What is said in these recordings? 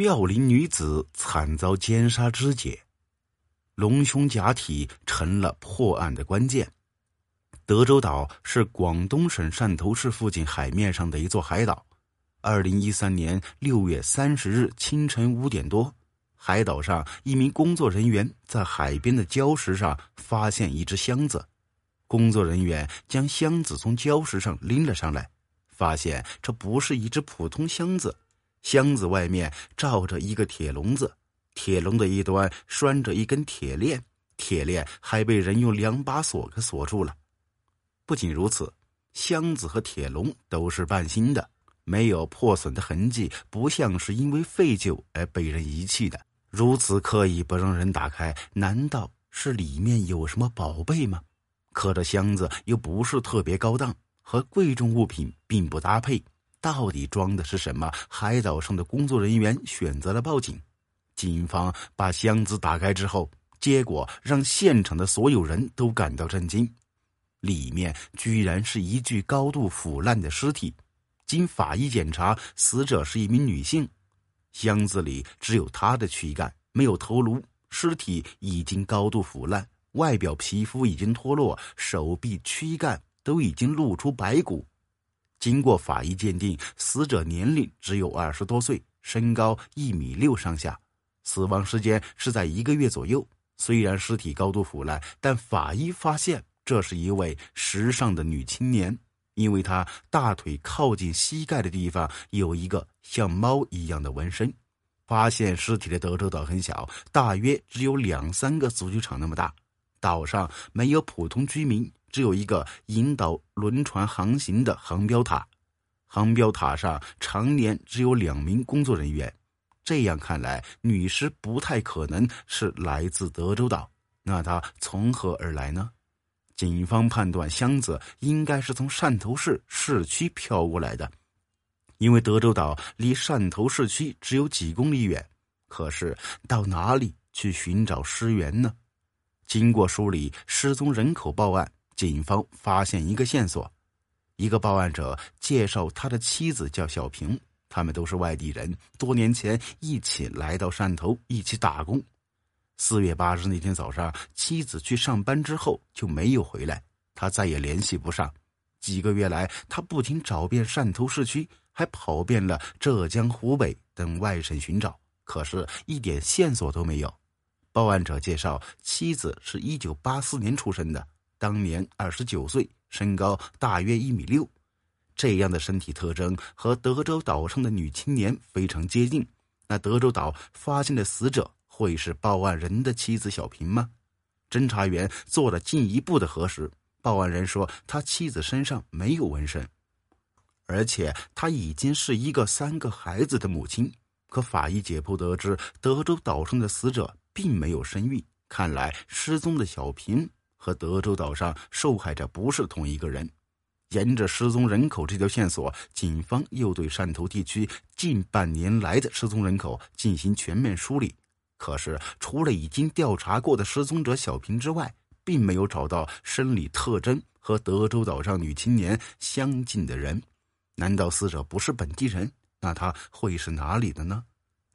妙龄女子惨遭奸杀肢解，隆胸假体成了破案的关键。德州岛是广东省汕头市附近海面上的一座海岛。二零一三年六月三十日清晨五点多，海岛上一名工作人员在海边的礁石上发现一只箱子。工作人员将箱子从礁石上拎了上来，发现这不是一只普通箱子。箱子外面罩着一个铁笼子，铁笼的一端拴着一根铁链，铁链还被人用两把锁给锁住了。不仅如此，箱子和铁笼都是半新的，没有破损的痕迹，不像是因为废旧而被人遗弃的。如此刻意不让人打开，难道是里面有什么宝贝吗？可这箱子又不是特别高档，和贵重物品并不搭配。到底装的是什么？海岛上的工作人员选择了报警。警方把箱子打开之后，结果让现场的所有人都感到震惊：里面居然是一具高度腐烂的尸体。经法医检查，死者是一名女性。箱子里只有她的躯干，没有头颅。尸体已经高度腐烂，外表皮肤已经脱落，手臂、躯干都已经露出白骨。经过法医鉴定，死者年龄只有二十多岁，身高一米六上下，死亡时间是在一个月左右。虽然尸体高度腐烂，但法医发现这是一位时尚的女青年，因为她大腿靠近膝盖的地方有一个像猫一样的纹身。发现尸体的德州岛很小，大约只有两三个足球场那么大，岛上没有普通居民。只有一个引导轮船航行的航标塔，航标塔上常年只有两名工作人员。这样看来，女尸不太可能是来自德州岛。那她从何而来呢？警方判断，箱子应该是从汕头市市区飘过来的，因为德州岛离汕头市区只有几公里远。可是，到哪里去寻找尸源呢？经过梳理失踪人口报案。警方发现一个线索，一个报案者介绍他的妻子叫小平，他们都是外地人，多年前一起来到汕头一起打工。四月八日那天早上，妻子去上班之后就没有回来，他再也联系不上。几个月来，他不仅找遍汕头市区，还跑遍了浙江、湖北等外省寻找，可是一点线索都没有。报案者介绍，妻子是一九八四年出生的。当年二十九岁，身高大约一米六，这样的身体特征和德州岛上的女青年非常接近。那德州岛发现的死者会是报案人的妻子小平吗？侦查员做了进一步的核实，报案人说他妻子身上没有纹身，而且他已经是一个三个孩子的母亲。可法医解剖得知，德州岛上的死者并没有身孕，看来失踪的小平。和德州岛上受害者不是同一个人。沿着失踪人口这条线索，警方又对汕头地区近半年来的失踪人口进行全面梳理。可是，除了已经调查过的失踪者小平之外，并没有找到生理特征和德州岛上女青年相近的人。难道死者不是本地人？那他会是哪里的呢？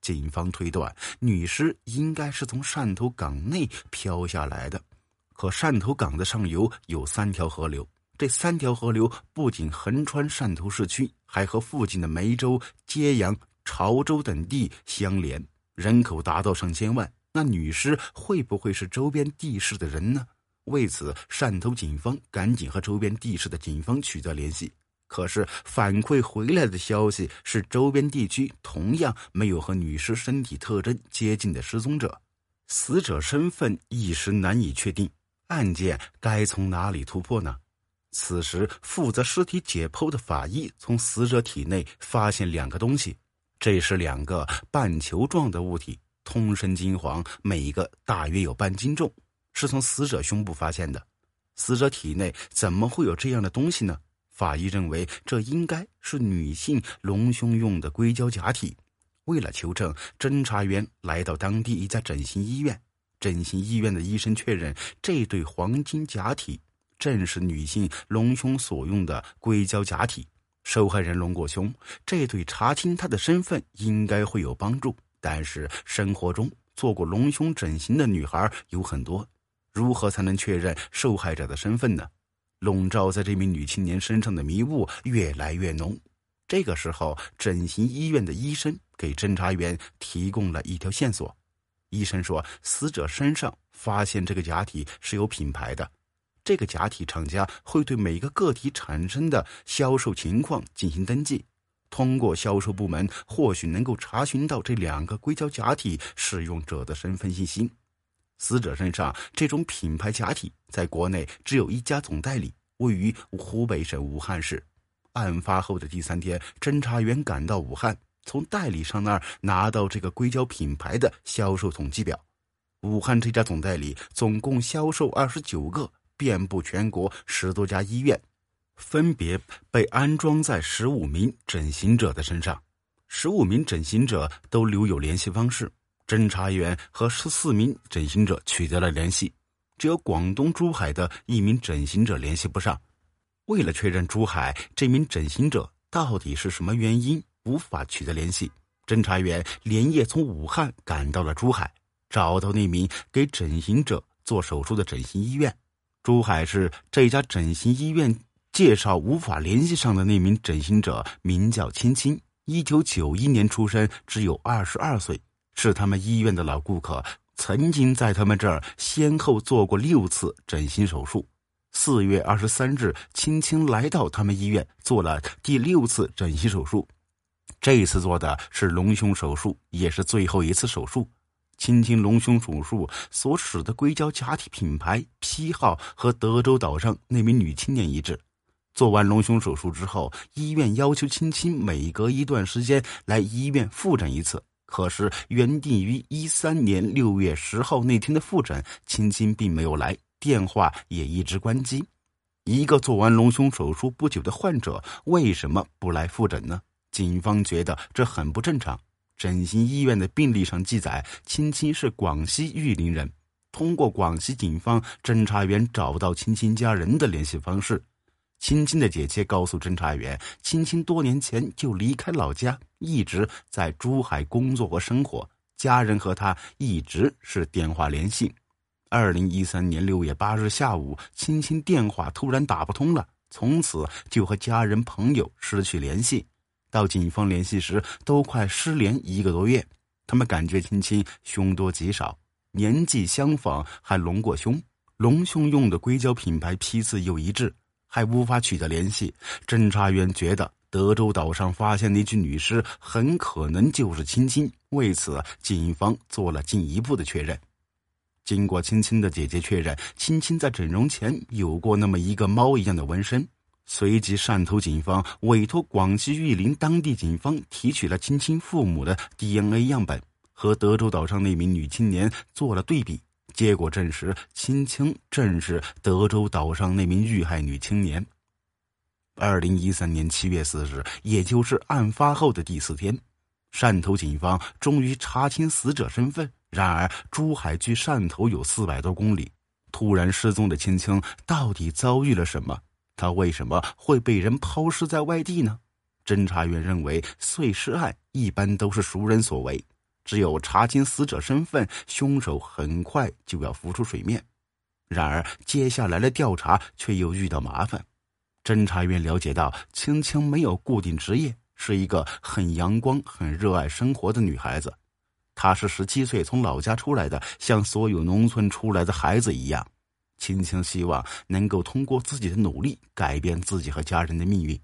警方推断，女尸应该是从汕头港内漂下来的。可汕头港的上游有三条河流，这三条河流不仅横穿汕头市区，还和附近的梅州、揭阳、潮州等地相连，人口达到上千万。那女尸会不会是周边地市的人呢？为此，汕头警方赶紧和周边地市的警方取得联系。可是反馈回来的消息是，周边地区同样没有和女尸身体特征接近的失踪者，死者身份一时难以确定。案件该从哪里突破呢？此时，负责尸体解剖的法医从死者体内发现两个东西，这是两个半球状的物体，通身金黄，每一个大约有半斤重，是从死者胸部发现的。死者体内怎么会有这样的东西呢？法医认为，这应该是女性隆胸用的硅胶假体。为了求证，侦查员来到当地一家整形医院。整形医院的医生确认，这对黄金假体正是女性隆胸所用的硅胶假体。受害人隆过胸，这对查清她的身份应该会有帮助。但是生活中做过隆胸整形的女孩有很多，如何才能确认受害者的身份呢？笼罩在这名女青年身上的迷雾越来越浓。这个时候，整形医院的医生给侦查员提供了一条线索。医生说，死者身上发现这个假体是有品牌的，这个假体厂家会对每个个体产生的销售情况进行登记。通过销售部门，或许能够查询到这两个硅胶假体使用者的身份信息。死者身上这种品牌假体在国内只有一家总代理，位于湖北省武汉市。案发后的第三天，侦查员赶到武汉，从代理商那儿拿到这个硅胶品牌的销售统计表。武汉这家总代理总共销售二十九个，遍布全国十多家医院。分别被安装在十五名整形者的身上，十五名整形者都留有联系方式。侦查员和十四名整形者取得了联系，只有广东珠海的一名整形者联系不上。为了确认珠海这名整形者到底是什么原因无法取得联系，侦查员连夜从武汉赶到了珠海，找到那名给整形者做手术的整形医院。珠海市这家整形医院。介绍无法联系上的那名整形者名叫青青，一九九一年出生，只有二十二岁，是他们医院的老顾客，曾经在他们这儿先后做过六次整形手术。四月二十三日，青青来到他们医院做了第六次整形手术，这次做的是隆胸手术，也是最后一次手术。青青隆胸手术所使的硅胶假体品牌批号和德州岛上那名女青年一致。做完隆胸手术之后，医院要求青青每隔一段时间来医院复诊一次。可是原定于一三年六月十号那天的复诊，青青并没有来，电话也一直关机。一个做完隆胸手术不久的患者为什么不来复诊呢？警方觉得这很不正常。整形医院的病历上记载，青青是广西玉林人。通过广西警方侦查员找到青青家人的联系方式。青青的姐姐告诉侦查员，青青多年前就离开老家，一直在珠海工作和生活，家人和他一直是电话联系。二零一三年六月八日下午，青青电话突然打不通了，从此就和家人朋友失去联系。到警方联系时，都快失联一个多月。他们感觉青青凶多吉少，年纪相仿，还隆过胸，隆胸用的硅胶品牌批次又一致。还无法取得联系，侦查员觉得德州岛上发现那具女尸很可能就是青青，为此警方做了进一步的确认。经过青青的姐姐确认，青青在整容前有过那么一个猫一样的纹身。随即，汕头警方委托广西玉林当地警方提取了青青父母的 DNA 样本，和德州岛上那名女青年做了对比。结果证实，青青正是德州岛上那名遇害女青年。二零一三年七月四日，也就是案发后的第四天，汕头警方终于查清死者身份。然而，珠海距汕头有四百多公里，突然失踪的青青到底遭遇了什么？他为什么会被人抛尸在外地呢？侦查员认为，碎尸案一般都是熟人所为。只有查清死者身份，凶手很快就要浮出水面。然而，接下来的调查却又遇到麻烦。侦查员了解到，青青没有固定职业，是一个很阳光、很热爱生活的女孩子。她是十七岁从老家出来的，像所有农村出来的孩子一样。青青希望能够通过自己的努力改变自己和家人的命运。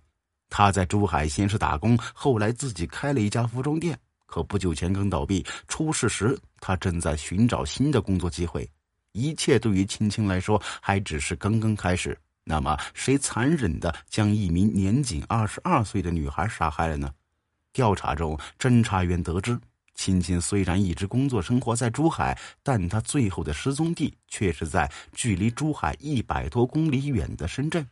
她在珠海先是打工，后来自己开了一家服装店。可不久前刚倒闭，出事时他正在寻找新的工作机会。一切对于青青来说还只是刚刚开始。那么，谁残忍的将一名年仅二十二岁的女孩杀害了呢？调查中，侦查员得知，青青虽然一直工作生活在珠海，但她最后的失踪地却是在距离珠海一百多公里远的深圳。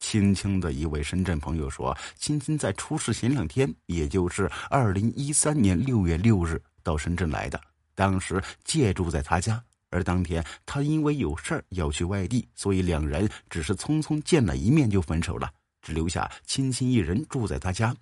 青青的一位深圳朋友说：“青青在出事前两天，也就是二零一三年六月六日到深圳来的，当时借住在他家。而当天他因为有事儿要去外地，所以两人只是匆匆见了一面就分手了，只留下青青一人住在他家。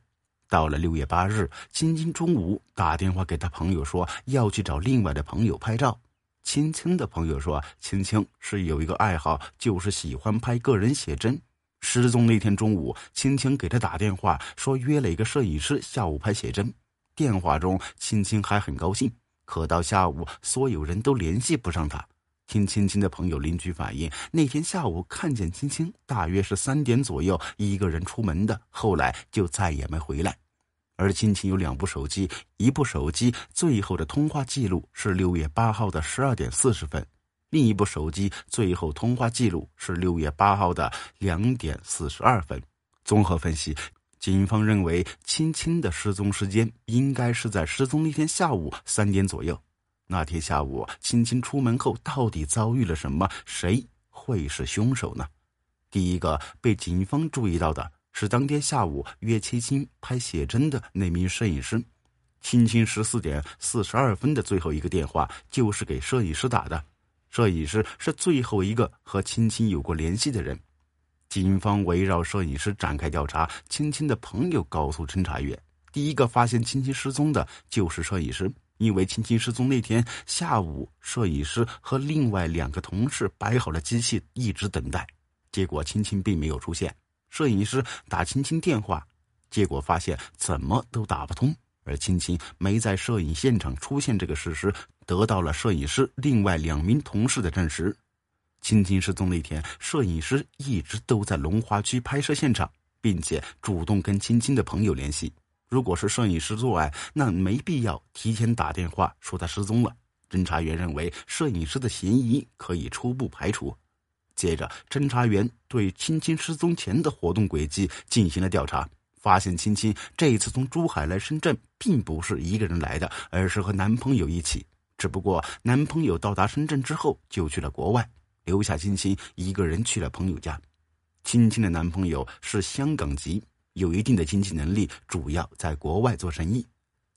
到了六月八日，青青中午打电话给他朋友说要去找另外的朋友拍照。青青的朋友说，青青是有一个爱好，就是喜欢拍个人写真。失踪那天中午，青青给他打电话说约了一个摄影师下午拍写真。电话中，青青还很高兴。可到下午，所有人都联系不上他。听青青的朋友邻居反映，那天下午看见青青大约是三点左右一个人出门的，后来就再也没回来。而青青有两部手机，一部手机最后的通话记录是六月八号的十二点四十分，另一部手机最后通话记录是六月八号的两点四十二分。综合分析。警方认为，青青的失踪时间应该是在失踪那天下午三点左右。那天下午，青青出门后到底遭遇了什么？谁会是凶手呢？第一个被警方注意到的是当天下午约青青拍写真的那名摄影师。青青十四点四十二分的最后一个电话就是给摄影师打的，摄影师是最后一个和青青有过联系的人。警方围绕摄影师展开调查。青青的朋友告诉侦查员，第一个发现青青失踪的就是摄影师，因为青青失踪那天下午，摄影师和另外两个同事摆好了机器，一直等待。结果青青并没有出现。摄影师打青青电话，结果发现怎么都打不通，而青青没在摄影现场出现这个事实，得到了摄影师另外两名同事的证实。青青失踪那天，摄影师一直都在龙华区拍摄现场，并且主动跟青青的朋友联系。如果是摄影师作案，那没必要提前打电话说他失踪了。侦查员认为，摄影师的嫌疑可以初步排除。接着，侦查员对青青失踪前的活动轨迹进行了调查，发现青青这一次从珠海来深圳，并不是一个人来的，而是和男朋友一起。只不过，男朋友到达深圳之后就去了国外。留下青青一个人去了朋友家。青青的男朋友是香港籍，有一定的经济能力，主要在国外做生意。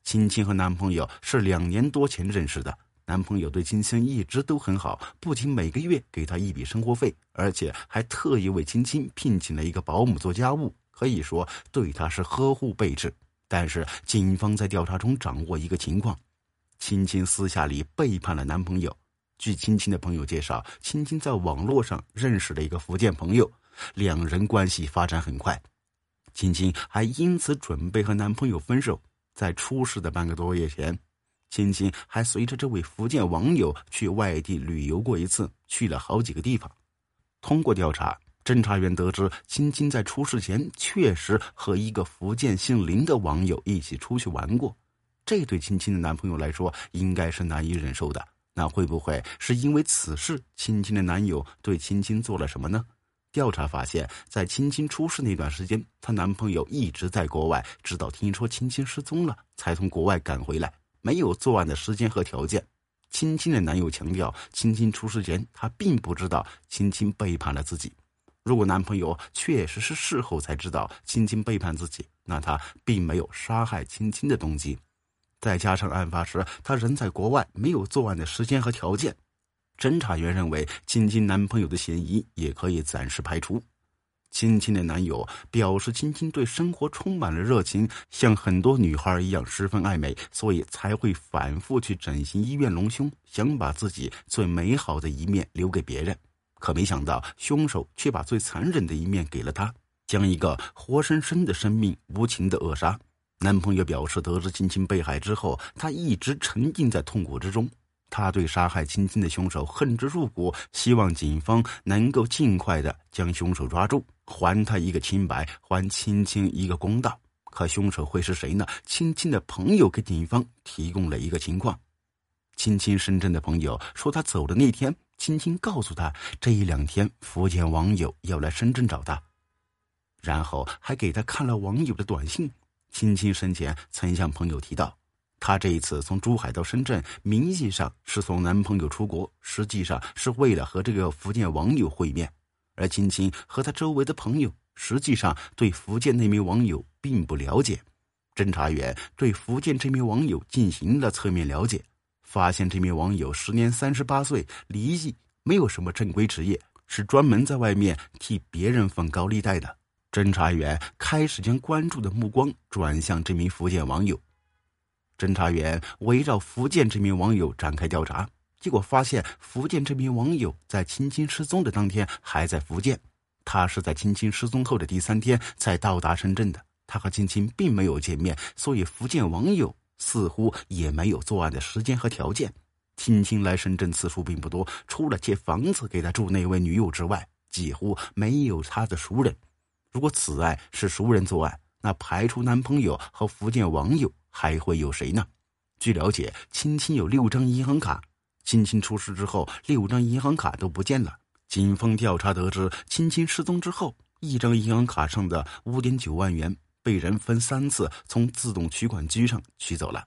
青青和男朋友是两年多前认识的，男朋友对青青一直都很好，不仅每个月给她一笔生活费，而且还特意为青青聘请了一个保姆做家务，可以说对她是呵护备至。但是警方在调查中掌握一个情况：青青私下里背叛了男朋友。据青青的朋友介绍，青青在网络上认识了一个福建朋友，两人关系发展很快。青青还因此准备和男朋友分手。在出事的半个多月前，青青还随着这位福建网友去外地旅游过一次，去了好几个地方。通过调查，侦查员得知，青青在出事前确实和一个福建姓林的网友一起出去玩过。这对青青的男朋友来说，应该是难以忍受的。那会不会是因为此事，青青的男友对青青做了什么呢？调查发现，在青青出事那段时间，她男朋友一直在国外，直到听说青青失踪了，才从国外赶回来，没有作案的时间和条件。青青的男友强调，青青出事前，他并不知道青青背叛了自己。如果男朋友确实是事后才知道青青背叛自己，那他并没有杀害青青的动机。再加上案发时他人在国外，没有作案的时间和条件，侦查员认为青青男朋友的嫌疑也可以暂时排除。青青的男友表示，青青对生活充满了热情，像很多女孩一样十分爱美，所以才会反复去整形医院隆胸，想把自己最美好的一面留给别人。可没想到，凶手却把最残忍的一面给了他，将一个活生生的生命无情的扼杀。男朋友表示，得知青青被害之后，他一直沉浸在痛苦之中。他对杀害青青的凶手恨之入骨，希望警方能够尽快的将凶手抓住，还他一个清白，还青青一个公道。可凶手会是谁呢？青青的朋友给警方提供了一个情况：青青深圳的朋友说，他走的那天，青青告诉他，这一两天福建网友要来深圳找他，然后还给他看了网友的短信。青青生前曾向朋友提到，她这一次从珠海到深圳，名义上是送男朋友出国，实际上是为了和这个福建网友会面。而青青和她周围的朋友，实际上对福建那名网友并不了解。侦查员对福建这名网友进行了侧面了解，发现这名网友时年三十八岁，离异，没有什么正规职业，是专门在外面替别人放高利贷的。侦查员开始将关注的目光转向这名福建网友。侦查员围绕福建这名网友展开调查，结果发现福建这名网友在青青失踪的当天还在福建，他是在青青失踪后的第三天才到达深圳的。他和青青并没有见面，所以福建网友似乎也没有作案的时间和条件。青青来深圳次数并不多，除了借房子给他住那位女友之外，几乎没有他的熟人。如果此案是熟人作案，那排除男朋友和福建网友，还会有谁呢？据了解，青青有六张银行卡，青青出事之后，六张银行卡都不见了。警方调查得知，青青失踪之后，一张银行卡上的五点九万元被人分三次从自动取款机上取走了。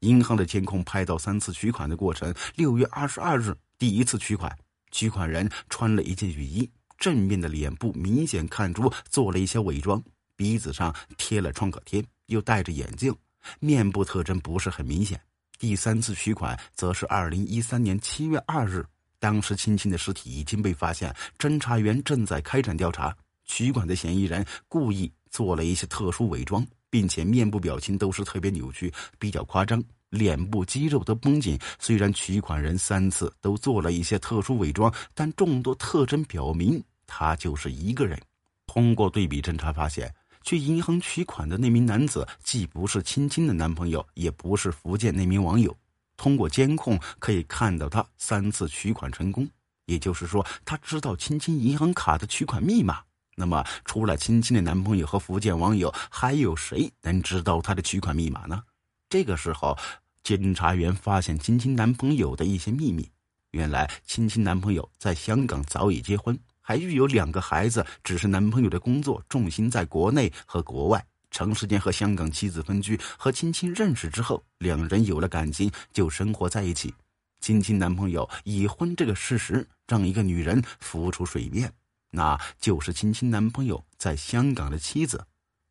银行的监控拍到三次取款的过程。六月二十二日，第一次取款，取款人穿了一件雨衣。正面的脸部明显看出做了一些伪装，鼻子上贴了创可贴，又戴着眼镜，面部特征不是很明显。第三次取款则是二零一三年七月二日，当时青青的尸体已经被发现，侦查员正在开展调查。取款的嫌疑人故意做了一些特殊伪装，并且面部表情都是特别扭曲，比较夸张。脸部肌肉都绷紧。虽然取款人三次都做了一些特殊伪装，但众多特征表明。他就是一个人。通过对比侦查发现，去银行取款的那名男子既不是青青的男朋友，也不是福建那名网友。通过监控可以看到，他三次取款成功，也就是说，他知道青青银行卡的取款密码。那么，除了青青的男朋友和福建网友，还有谁能知道他的取款密码呢？这个时候，监察员发现青青男朋友的一些秘密。原来，青青男朋友在香港早已结婚。还育有两个孩子，只是男朋友的工作重心在国内和国外，长时间和香港妻子分居。和青青认识之后，两人有了感情，就生活在一起。青青男朋友已婚这个事实让一个女人浮出水面，那就是青青男朋友在香港的妻子。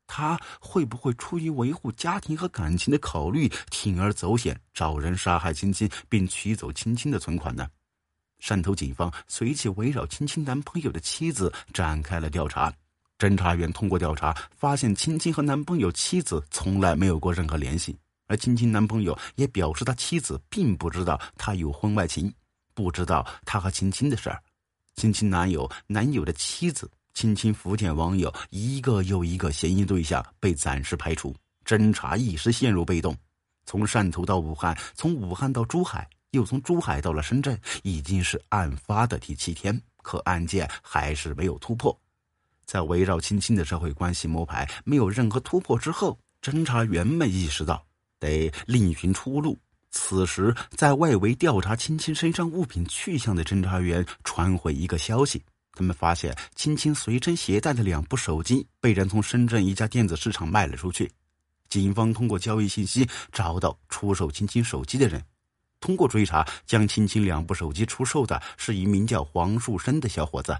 他会不会出于维护家庭和感情的考虑，铤而走险，找人杀害青青，并取走青青的存款呢？汕头警方随即围绕青青男朋友的妻子展开了调查。侦查员通过调查发现，青青和男朋友妻子从来没有过任何联系，而青青男朋友也表示他妻子并不知道他有婚外情，不知道他和青青的事儿。青青男友、男友的妻子、青青福建网友，一个又一个嫌疑对象被暂时排除，侦查一时陷入被动。从汕头到武汉，从武汉到珠海。又从珠海到了深圳，已经是案发的第七天，可案件还是没有突破。在围绕青青的社会关系摸排没有任何突破之后，侦查员们意识到得另寻出路。此时，在外围调查青青身上物品去向的侦查员传回一个消息：他们发现青青随身携带的两部手机被人从深圳一家电子市场卖了出去。警方通过交易信息找到出售青青手机的人。通过追查，将青青两部手机出售的是一名叫黄树生的小伙子，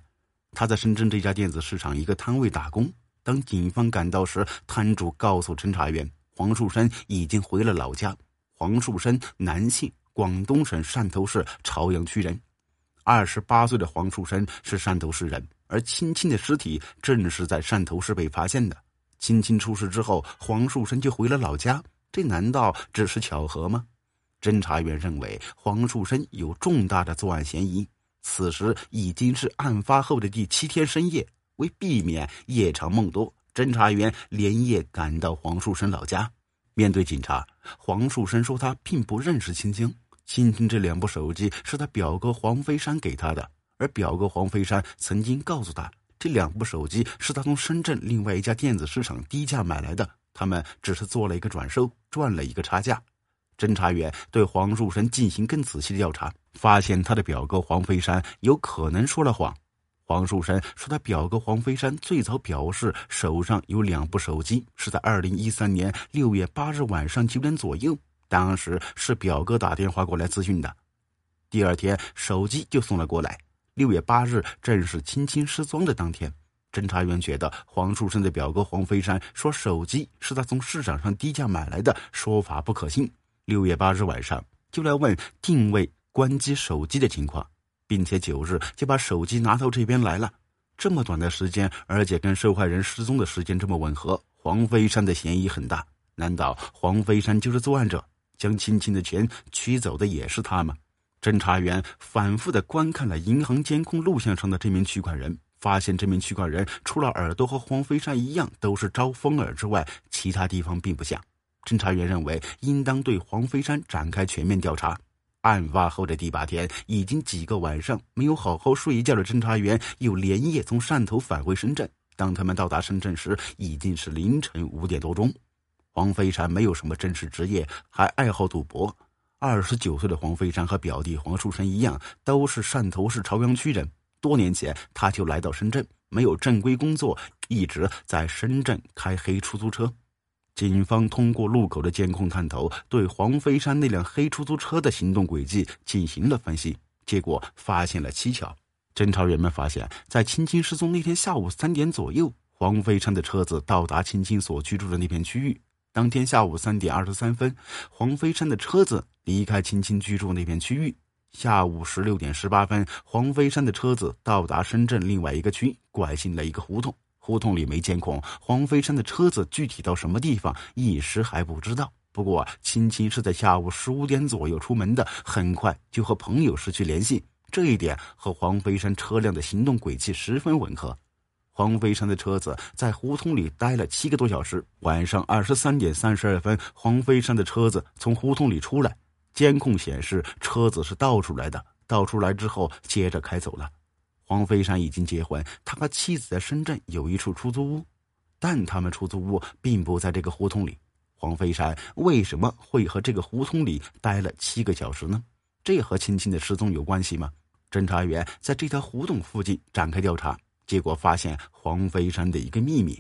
他在深圳这家电子市场一个摊位打工。当警方赶到时，摊主告诉侦查员，黄树生已经回了老家。黄树生，男性，广东省汕头市潮阳区人，二十八岁的黄树生是汕头市人，而青青的尸体正是在汕头市被发现的。青青出事之后，黄树生就回了老家，这难道只是巧合吗？侦查员认为黄树生有重大的作案嫌疑。此时已经是案发后的第七天深夜，为避免夜长梦多，侦查员连夜赶到黄树生老家。面对警察，黄树生说他并不认识青青，青青这两部手机是他表哥黄飞山给他的，而表哥黄飞山曾经告诉他，这两部手机是他从深圳另外一家电子市场低价买来的，他们只是做了一个转售，赚了一个差价。侦查员对黄树生进行更仔细的调查，发现他的表哥黄飞山有可能说了谎。黄树生说，他表哥黄飞山最早表示手上有两部手机，是在二零一三年六月八日晚上九点左右，当时是表哥打电话过来咨询的。第二天手机就送了过来。六月八日正是青青失踪的当天，侦查员觉得黄树生的表哥黄飞山说手机是他从市场上低价买来的说法不可信。六月八日晚上就来问定位关机手机的情况，并且九日就把手机拿到这边来了。这么短的时间，而且跟受害人失踪的时间这么吻合，黄飞山的嫌疑很大。难道黄飞山就是作案者？将青青的钱取走的也是他吗？侦查员反复的观看了银行监控录像上的这名取款人，发现这名取款人除了耳朵和黄飞山一样都是招风耳之外，其他地方并不像。侦查员认为，应当对黄飞山展开全面调查。案发后的第八天，已经几个晚上没有好好睡一觉的侦查员又连夜从汕头返回深圳。当他们到达深圳时，已经是凌晨五点多钟。黄飞山没有什么正式职业，还爱好赌博。二十九岁的黄飞山和表弟黄树生一样，都是汕头市朝阳区人。多年前，他就来到深圳，没有正规工作，一直在深圳开黑出租车。警方通过路口的监控探头，对黄飞山那辆黑出租车的行动轨迹进行了分析，结果发现了蹊跷。侦查员们发现，在青青失踪那天下午三点左右，黄飞山的车子到达青青所居住的那片区域。当天下午三点二十三分，黄飞山的车子离开青青居住那片区域。下午十六点十八分，黄飞山的车子到达深圳另外一个区，拐进了一个胡同。胡同里没监控，黄飞山的车子具体到什么地方，一时还不知道。不过，青青是在下午十五点左右出门的，很快就和朋友失去联系，这一点和黄飞山车辆的行动轨迹十分吻合。黄飞山的车子在胡同里待了七个多小时，晚上二十三点三十二分，黄飞山的车子从胡同里出来，监控显示车子是倒出来的，倒出来之后接着开走了。黄飞山已经结婚，他和妻子在深圳有一处出租屋，但他们出租屋并不在这个胡同里。黄飞山为什么会和这个胡同里待了七个小时呢？这和青青的失踪有关系吗？侦查员在这条胡同附近展开调查，结果发现黄飞山的一个秘密。